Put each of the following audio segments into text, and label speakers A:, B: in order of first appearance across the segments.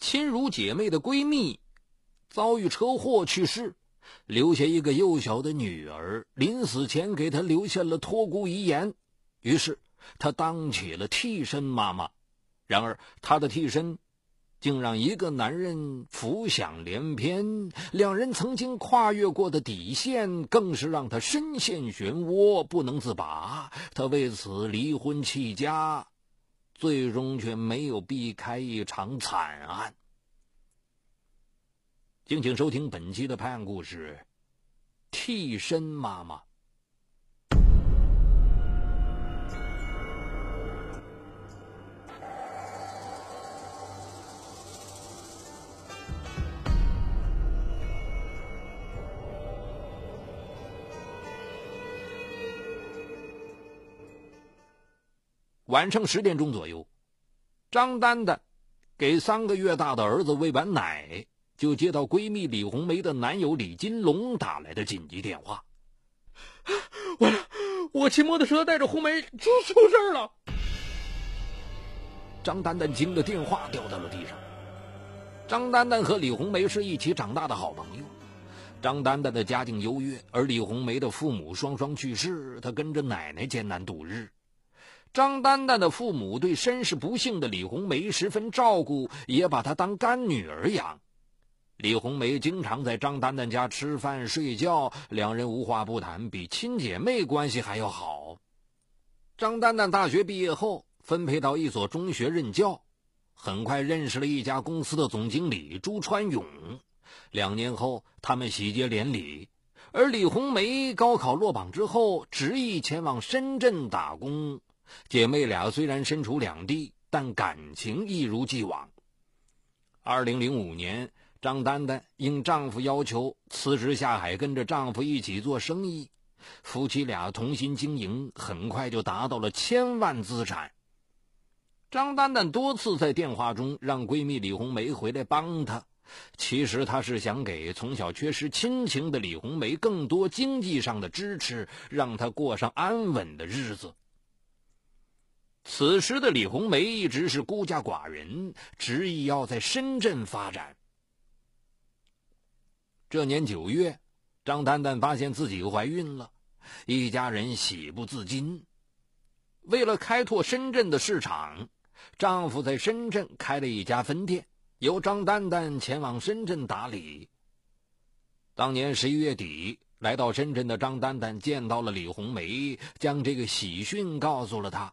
A: 亲如姐妹的闺蜜遭遇车祸去世，留下一个幼小的女儿，临死前给她留下了托孤遗言。于是，她当起了替身妈妈。然而，她的替身。竟让一个男人浮想联翩，两人曾经跨越过的底线，更是让她深陷漩涡不能自拔。她为此离婚弃家，最终却没有避开一场惨案。敬请收听本期的拍案故事，《替身妈妈》。晚上十点钟左右，张丹丹给三个月大的儿子喂完奶，就接到闺蜜李红梅的男友李金龙打来的紧急电话。
B: 完了，我骑摩托车带着红梅出出事了。
A: 张丹丹惊得电话掉到了地上。张丹丹和李红梅是一起长大的好朋友。张丹丹的家境优越，而李红梅的父母双双去世，她跟着奶奶艰难度日。张丹丹的父母对身世不幸的李红梅十分照顾，也把她当干女儿养。李红梅经常在张丹丹家吃饭睡觉，两人无话不谈，比亲姐妹关系还要好。张丹丹大学毕业后分配到一所中学任教，很快认识了一家公司的总经理朱川勇。两年后，他们喜结连理。而李红梅高考落榜之后，执意前往深圳打工。姐妹俩虽然身处两地，但感情一如既往。二零零五年，张丹丹应丈夫要求辞职下海，跟着丈夫一起做生意。夫妻俩同心经营，很快就达到了千万资产。张丹丹多次在电话中让闺蜜李红梅回来帮她，其实她是想给从小缺失亲情的李红梅更多经济上的支持，让她过上安稳的日子。此时的李红梅一直是孤家寡人，执意要在深圳发展。这年九月，张丹丹发现自己怀孕了，一家人喜不自禁。为了开拓深圳的市场，丈夫在深圳开了一家分店，由张丹丹前往深圳打理。当年十一月底，来到深圳的张丹丹见到了李红梅，将这个喜讯告诉了她。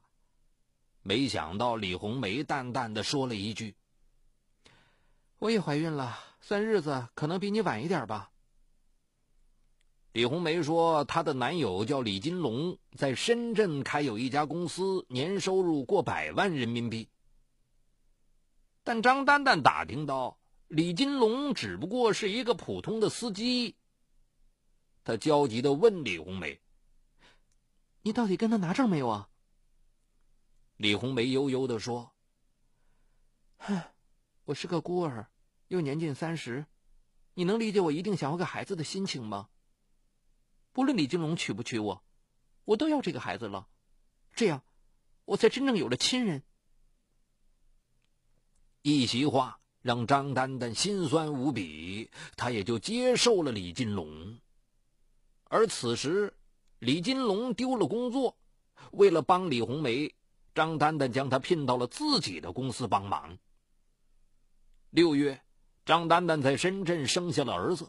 A: 没想到李红梅淡淡的说了一句：“
B: 我也怀孕了，算日子可能比你晚一点吧。”
A: 李红梅说：“她的男友叫李金龙，在深圳开有一家公司，年收入过百万人民币。”但张丹丹打听到，李金龙只不过是一个普通的司机。他焦急的问李红梅：“
B: 你到底跟他拿证没有啊？”
A: 李红梅悠悠的说：“
B: 唉，我是个孤儿，又年近三十，你能理解我一定想要个孩子的心情吗？不论李金龙娶不娶我，我都要这个孩子了，这样，我才真正有了亲人。”
A: 一席话让张丹丹心酸无比，她也就接受了李金龙。而此时，李金龙丢了工作，为了帮李红梅。张丹丹将她聘到了自己的公司帮忙。六月，张丹丹在深圳生下了儿子。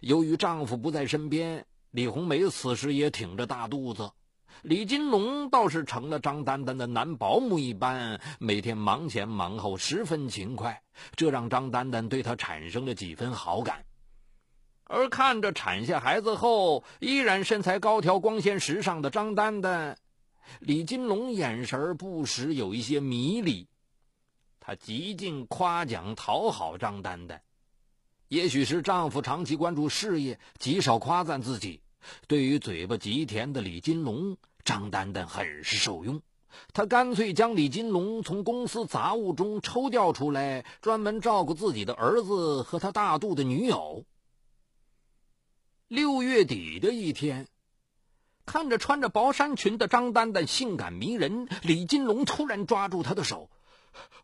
A: 由于丈夫不在身边，李红梅此时也挺着大肚子。李金龙倒是成了张丹丹的男保姆一般，每天忙前忙后，十分勤快，这让张丹丹对他产生了几分好感。而看着产下孩子后依然身材高挑、光鲜时尚的张丹丹。李金龙眼神不时有一些迷离，他极尽夸奖讨好张丹丹。也许是丈夫长期关注事业，极少夸赞自己。对于嘴巴极甜的李金龙，张丹丹很是受用。她干脆将李金龙从公司杂物中抽调出来，专门照顾自己的儿子和他大肚的女友。六月底的一天。看着穿着薄衫裙的张丹丹性感迷人，李金龙突然抓住她的手：“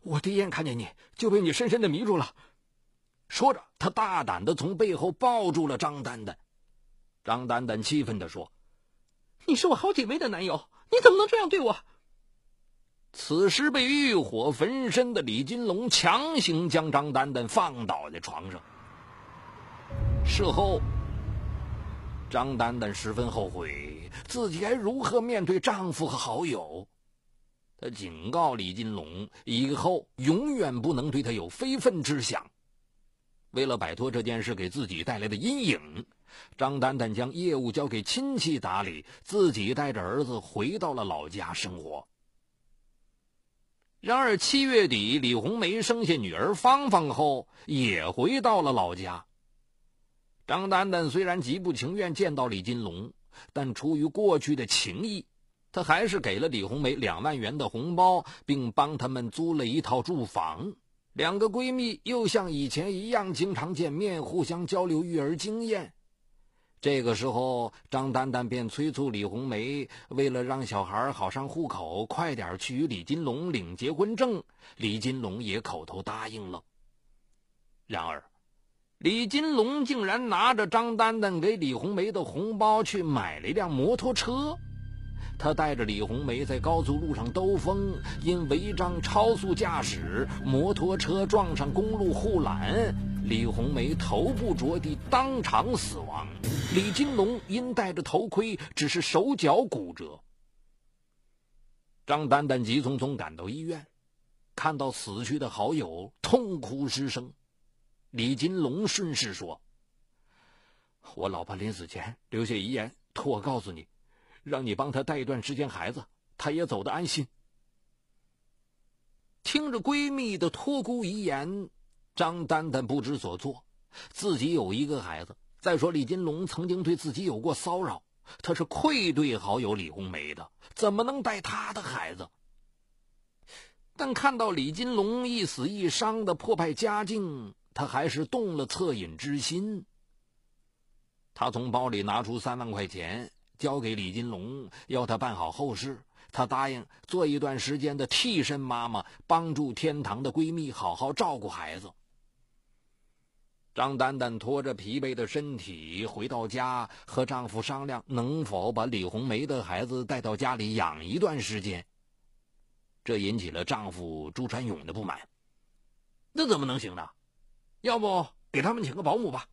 B: 我第一眼看见你就被你深深的迷住了。
A: 说着，他大胆的从背后抱住了张丹丹。张丹丹气愤的说：“
B: 你是我好姐妹的男友，你怎么能这样对我？”
A: 此时被欲火焚身的李金龙强行将张丹丹放倒在床上。事后，张丹丹十分后悔自己该如何面对丈夫和好友。她警告李金龙，以后永远不能对他有非分之想。为了摆脱这件事给自己带来的阴影，张丹丹将业务交给亲戚打理，自己带着儿子回到了老家生活。然而七月底，李红梅生下女儿芳芳后，也回到了老家。张丹丹虽然极不情愿见到李金龙，但出于过去的情谊，她还是给了李红梅两万元的红包，并帮他们租了一套住房。两个闺蜜又像以前一样经常见面，互相交流育儿经验。这个时候，张丹丹便催促李红梅，为了让小孩好上户口，快点去与李金龙领结婚证。李金龙也口头答应了。然而，李金龙竟然拿着张丹丹给李红梅的红包去买了一辆摩托车。他带着李红梅在高速路上兜风，因违章超速驾驶，摩托车撞上公路护栏。李红梅头部着地，当场死亡。李金龙因戴着头盔，只是手脚骨折。张丹丹急匆匆赶到医院，看到死去的好友，痛哭失声。李金龙顺势说：“我老婆临死前留下遗言，托我告诉你，让你帮她带一段时间孩子，她也走得安心。”听着闺蜜的托孤遗言。张丹丹不知所措，自己有一个孩子。再说李金龙曾经对自己有过骚扰，他是愧对好友李红梅的，怎么能带他的孩子？但看到李金龙一死一伤的破败家境，他还是动了恻隐之心。他从包里拿出三万块钱，交给李金龙，要他办好后事。他答应做一段时间的替身妈妈，帮助天堂的闺蜜好好照顾孩子。张丹丹拖着疲惫的身体回到家，和丈夫商量能否把李红梅的孩子带到家里养一段时间。这引起了丈夫朱传勇的不满。那怎么能行呢？要不给他们请个保姆吧？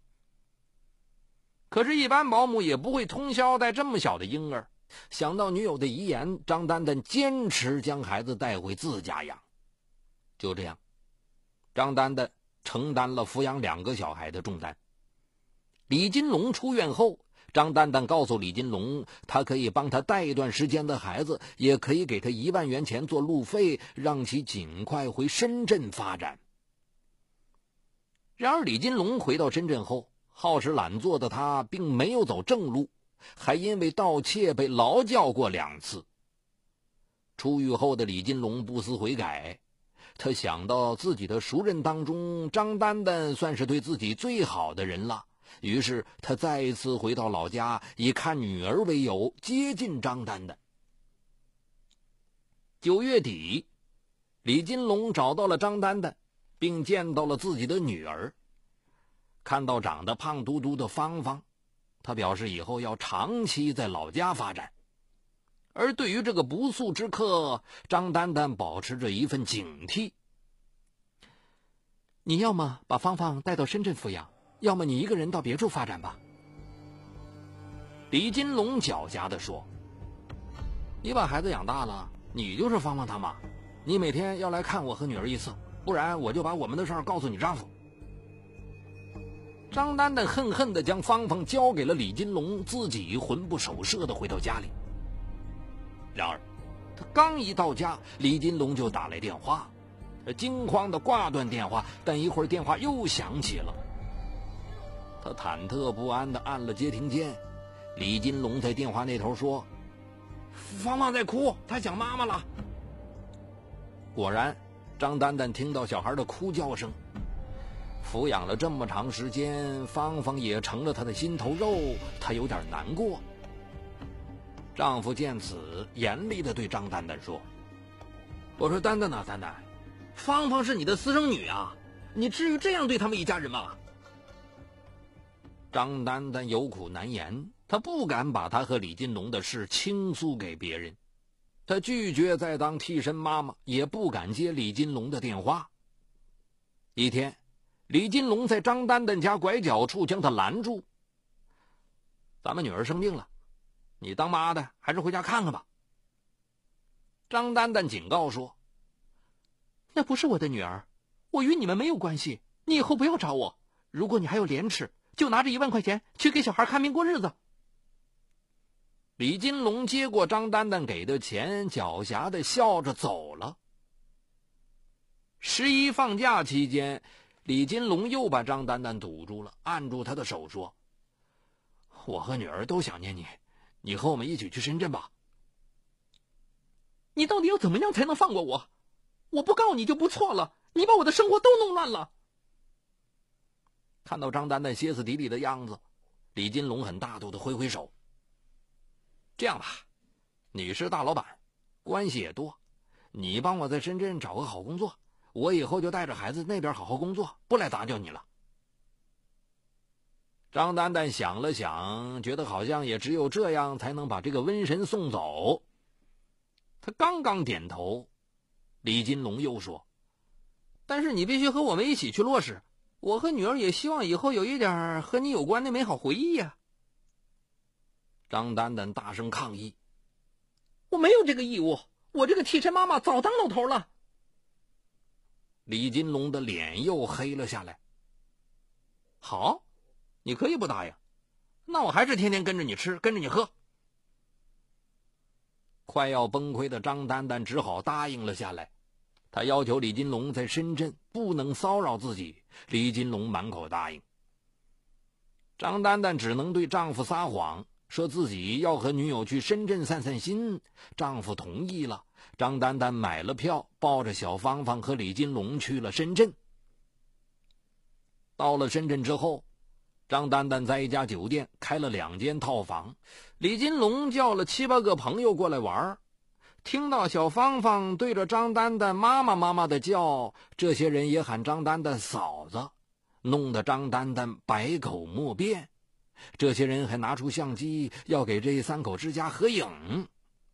A: 可是，一般保姆也不会通宵带这么小的婴儿。想到女友的遗言，张丹丹坚持将孩子带回自家养。就这样，张丹丹。承担了抚养两个小孩的重担。李金龙出院后，张丹丹告诉李金龙，他可以帮他带一段时间的孩子，也可以给他一万元钱做路费，让其尽快回深圳发展。然而，李金龙回到深圳后，好吃懒做的他并没有走正路，还因为盗窃被劳教过两次。出狱后的李金龙不思悔改。他想到自己的熟人当中，张丹丹算是对自己最好的人了，于是他再一次回到老家，以看女儿为由接近张丹丹。九月底，李金龙找到了张丹丹，并见到了自己的女儿。看到长得胖嘟嘟的芳芳，他表示以后要长期在老家发展。而对于这个不速之客，张丹丹保持着一份警惕。
B: 你要么把芳芳带到深圳抚养，要么你一个人到别处发展吧。
A: 李金龙狡黠的说：“你把孩子养大了，你就是芳芳他妈，你每天要来看我和女儿一次，不然我就把我们的事儿告诉你丈夫。”张丹丹恨恨的将芳芳交给了李金龙，自己魂不守舍的回到家里。然而，他刚一到家，李金龙就打来电话。他惊慌的挂断电话，但一会儿电话又响起了。他忐忑不安的按了接听键。李金龙在电话那头说：“芳芳在哭，她想妈妈了。”果然，张丹丹听到小孩的哭叫声。抚养了这么长时间，芳芳也成了他的心头肉，他有点难过。丈夫见此，严厉的对张丹丹说：“我说丹丹呐，丹丹，
B: 芳芳是你的私生女啊，你至于这样对他们一家人吗？
A: 张丹丹有苦难言，她不敢把她和李金龙的事倾诉给别人，她拒绝再当替身妈妈，也不敢接李金龙的电话。一天，李金龙在张丹丹家拐角处将他拦住：“咱们女儿生病了，你当妈的还是回家看看吧。”张丹丹警告说：“
B: 那不是我的女儿，我与你们没有关系，你以后不要找我。如果你还有廉耻。”就拿着一万块钱去给小孩看病过日子。
A: 李金龙接过张丹丹给的钱，狡黠的笑着走了。十一放假期间，李金龙又把张丹丹堵住了，按住她的手说：“我和女儿都想念你，你和我们一起去深圳吧。”
B: 你到底要怎么样才能放过我？我不告你就不错了，你把我的生活都弄乱了。
A: 看到张丹丹歇斯底里的样子，李金龙很大度的挥挥手：“这样吧，你是大老板，关系也多，你帮我在深圳找个好工作，我以后就带着孩子那边好好工作，不来打搅你了。”张丹丹想了想，觉得好像也只有这样才能把这个瘟神送走。他刚刚点头，李金龙又说：“
B: 但是你必须和我们一起去落实。”我和女儿也希望以后有一点和你有关的美好回忆呀。
A: 张丹丹大声抗议：“
B: 我没有这个义务，我这个替身妈妈早当老头了。”
A: 李金龙的脸又黑了下来。好，你可以不答应，那我还是天天跟着你吃，跟着你喝。快要崩溃的张丹丹只好答应了下来。他要求李金龙在深圳不能骚扰自己，李金龙满口答应。张丹丹只能对丈夫撒谎，说自己要和女友去深圳散散心。丈夫同意了，张丹丹买了票，抱着小芳芳和李金龙去了深圳。到了深圳之后，张丹丹在一家酒店开了两间套房，李金龙叫了七八个朋友过来玩儿。听到小芳芳对着张丹丹妈妈妈妈的叫，这些人也喊张丹丹嫂子，弄得张丹丹百口莫辩。这些人还拿出相机要给这三口之家合影，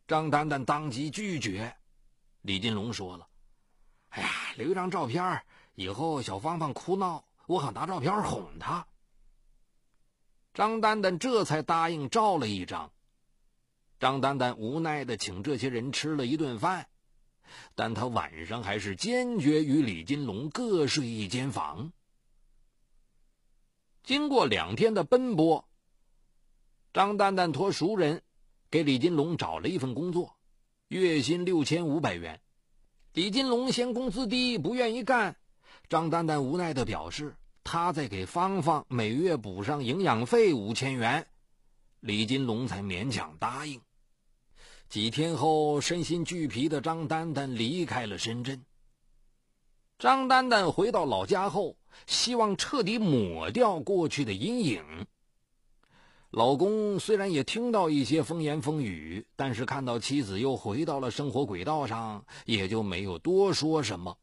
A: 张丹丹当即拒绝。李金龙说了：“哎呀，留一张照片，以后小芳芳哭闹，我好拿照片哄她。”张丹丹这才答应照了一张。张丹丹无奈的请这些人吃了一顿饭，但他晚上还是坚决与李金龙各睡一间房。经过两天的奔波，张丹丹托熟人给李金龙找了一份工作，月薪六千五百元。李金龙嫌工资低，不愿意干。张丹丹无奈的表示，他在给芳芳每月补上营养费五千元，李金龙才勉强答应。几天后，身心俱疲的张丹丹离开了深圳。张丹丹回到老家后，希望彻底抹掉过去的阴影。老公虽然也听到一些风言风语，但是看到妻子又回到了生活轨道上，也就没有多说什么。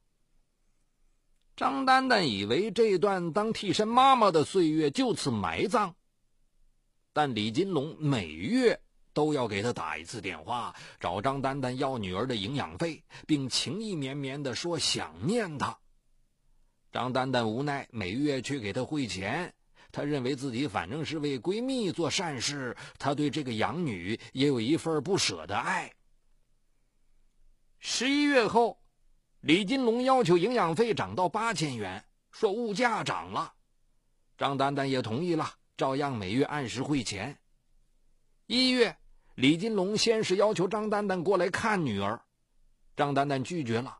A: 张丹丹以为这段当替身妈妈的岁月就此埋葬，但李金龙每月。都要给他打一次电话，找张丹丹要女儿的营养费，并情意绵绵的说想念她。张丹丹无奈，每月去给他汇钱。他认为自己反正是为闺蜜做善事，他对这个养女也有一份不舍的爱。十一月后，李金龙要求营养费涨到八千元，说物价涨了。张丹丹也同意了，照样每月按时汇钱。一月。李金龙先是要求张丹丹过来看女儿，张丹丹拒绝了。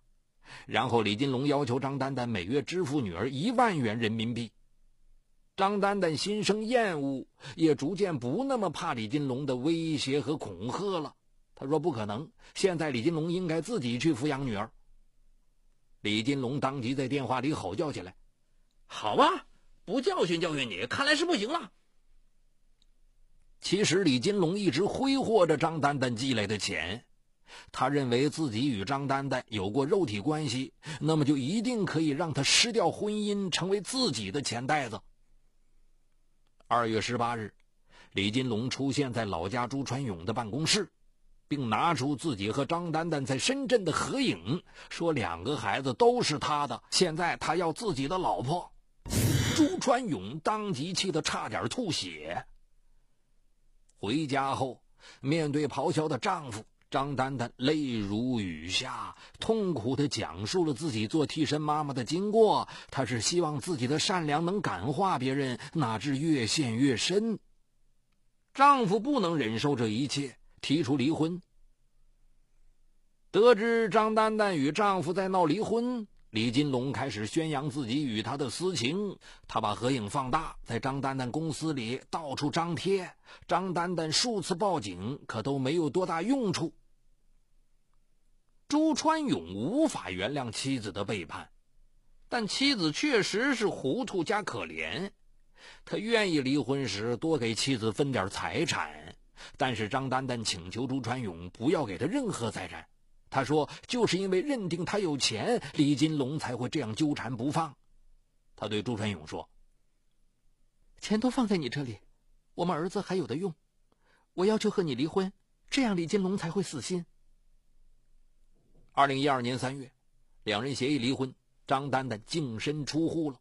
A: 然后李金龙要求张丹丹每月支付女儿一万元人民币。张丹丹心生厌恶，也逐渐不那么怕李金龙的威胁和恐吓了。他说：“不可能，现在李金龙应该自己去抚养女儿。”李金龙当即在电话里吼叫起来：“好吧，不教训教训你，看来是不行了。”其实李金龙一直挥霍着张丹丹寄来的钱，他认为自己与张丹丹有过肉体关系，那么就一定可以让他失掉婚姻，成为自己的钱袋子。二月十八日，李金龙出现在老家朱传勇的办公室，并拿出自己和张丹丹在深圳的合影，说两个孩子都是他的，现在他要自己的老婆。朱传勇当即气得差点吐血。回家后，面对咆哮的丈夫。张丹丹泪如雨下，痛苦地讲述了自己做替身妈妈的经过。她是希望自己的善良能感化别人，哪知越陷越深。丈夫不能忍受这一切，提出离婚。得知张丹丹与丈夫在闹离婚，李金龙开始宣扬自己与她的私情。他把合影放大，在张丹丹公司里到处张贴。张丹丹数次报警，可都没有多大用处。朱川勇无法原谅妻子的背叛，但妻子确实是糊涂加可怜。他愿意离婚时多给妻子分点财产，但是张丹丹请求朱川勇不要给他任何财产。他说：“就是因为认定他有钱，李金龙才会这样纠缠不放。”他对朱川勇说：“
B: 钱都放在你这里，我们儿子还有的用。我要求和你离婚，这样李金龙才会死心。”
A: 二零一二年三月，两人协议离婚，张丹丹净身出户了。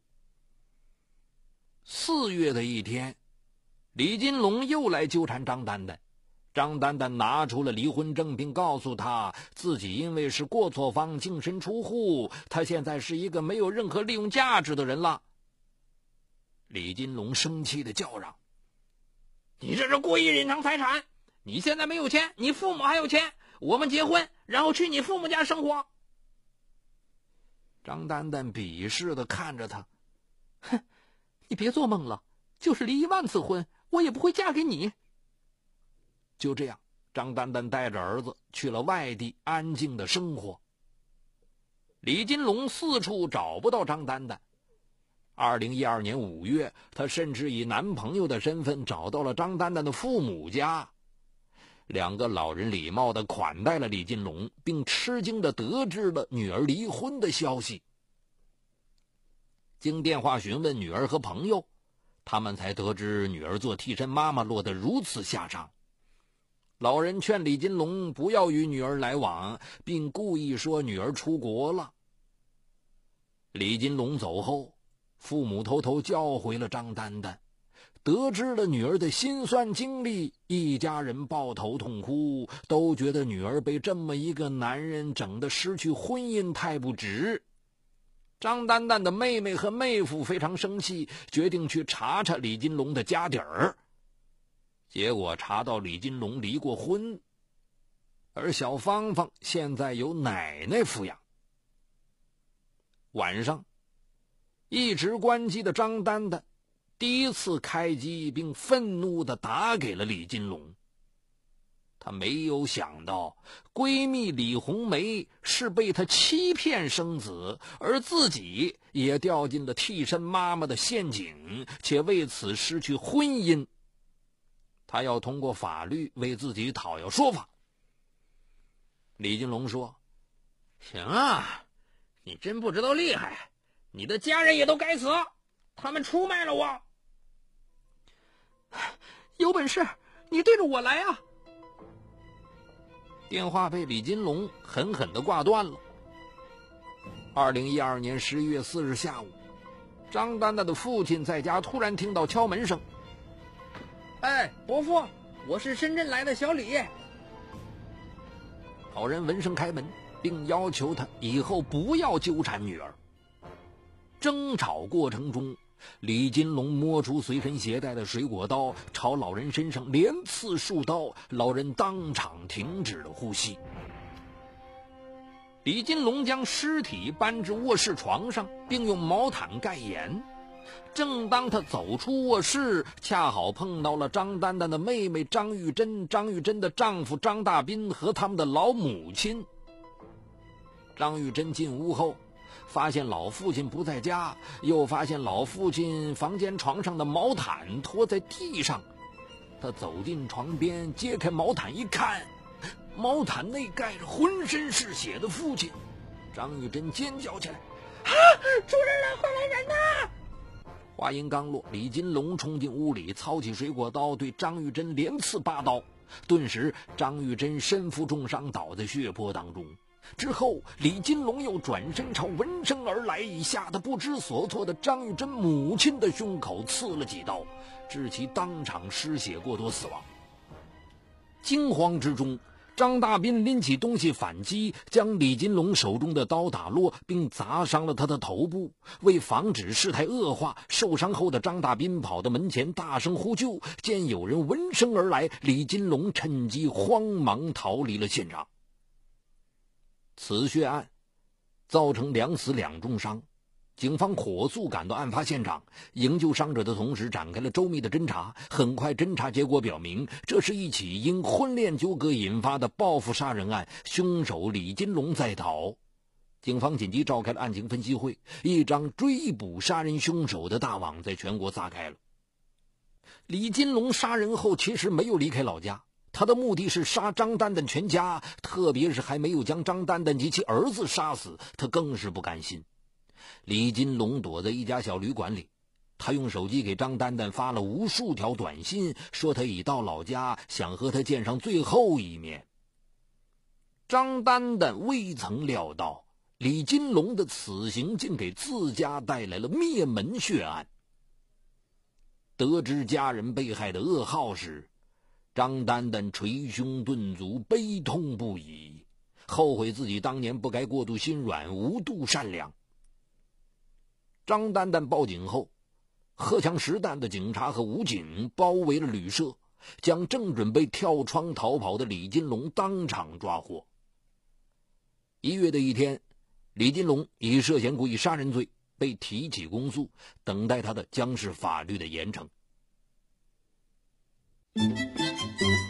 A: 四月的一天，李金龙又来纠缠张丹丹，张丹丹拿出了离婚证，并告诉他自己因为是过错方净身出户，他现在是一个没有任何利用价值的人了。李金龙生气的叫嚷：“
B: 你这是故意隐藏财产！你现在没有钱，你父母还有钱。”我们结婚，然后去你父母家生活。
A: 张丹丹鄙视的看着他，
B: 哼，你别做梦了，就是离一万次婚，我也不会嫁给你。
A: 就这样，张丹丹带着儿子去了外地，安静的生活。李金龙四处找不到张丹丹。二零一二年五月，他甚至以男朋友的身份找到了张丹丹的父母家。两个老人礼貌的款待了李金龙，并吃惊的得知了女儿离婚的消息。经电话询问女儿和朋友，他们才得知女儿做替身妈妈落得如此下场。老人劝李金龙不要与女儿来往，并故意说女儿出国了。李金龙走后，父母偷偷叫回了张丹丹。得知了女儿的心酸经历，一家人抱头痛哭，都觉得女儿被这么一个男人整得失去婚姻太不值。张丹丹的妹妹和妹夫非常生气，决定去查查李金龙的家底儿。结果查到李金龙离过婚，而小芳芳现在由奶奶抚养。晚上，一直关机的张丹丹。第一次开机，并愤怒的打给了李金龙。他没有想到，闺蜜李红梅是被他欺骗生子，而自己也掉进了替身妈妈的陷阱，且为此失去婚姻。他要通过法律为自己讨要说法。李金龙说：“
B: 行啊，你真不知道厉害，你的家人也都该死，他们出卖了我。”有本事，你对着我来啊！
A: 电话被李金龙狠狠的挂断了。二零一二年十一月四日下午，张丹丹的父亲在家突然听到敲门声。
B: 哎，伯父，我是深圳来的小李。
A: 老人闻声开门，并要求他以后不要纠缠女儿。争吵过程中。李金龙摸出随身携带的水果刀，朝老人身上连刺数刀，老人当场停止了呼吸。李金龙将尸体搬至卧室床上，并用毛毯盖严。正当他走出卧室，恰好碰到了张丹丹的妹妹张玉珍、张玉珍的丈夫张大斌和他们的老母亲。张玉珍进屋后。发现老父亲不在家，又发现老父亲房间床上的毛毯拖在地上。他走进床边，揭开毛毯一看，毛毯内盖着浑身是血的父亲。张玉珍尖叫起来：“
B: 啊，出人了！快来人呐！”
A: 话音刚落，李金龙冲进屋里，操起水果刀对张玉珍连刺八刀。顿时，张玉珍身负重伤，倒在血泊当中。之后，李金龙又转身朝闻声而来、吓得不知所措的张玉珍母亲的胸口刺了几刀，致其当场失血过多死亡。惊慌之中，张大斌拎起东西反击，将李金龙手中的刀打落，并砸伤了他的头部。为防止事态恶化，受伤后的张大斌跑到门前大声呼救。见有人闻声而来，李金龙趁机慌忙逃离了现场。此血案造成两死两重伤，警方火速赶到案发现场，营救伤者的同时展开了周密的侦查。很快，侦查结果表明，这是一起因婚恋纠葛引发的报复杀人案，凶手李金龙在逃。警方紧急召开了案情分析会，一张追捕杀人凶手的大网在全国撒开了。李金龙杀人后，其实没有离开老家。他的目的是杀张丹丹全家，特别是还没有将张丹丹及其儿子杀死，他更是不甘心。李金龙躲在一家小旅馆里，他用手机给张丹丹发了无数条短信，说他已到老家，想和他见上最后一面。张丹丹未曾料到，李金龙的此行竟给自家带来了灭门血案。得知家人被害的噩耗时，张丹丹捶胸顿足，悲痛不已，后悔自己当年不该过度心软、无度善良。张丹丹报警后，荷枪实弹的警察和武警包围了旅社，将正准备跳窗逃跑的李金龙当场抓获。一月的一天，李金龙以涉嫌故意杀人罪被提起公诉，等待他的将是法律的严惩。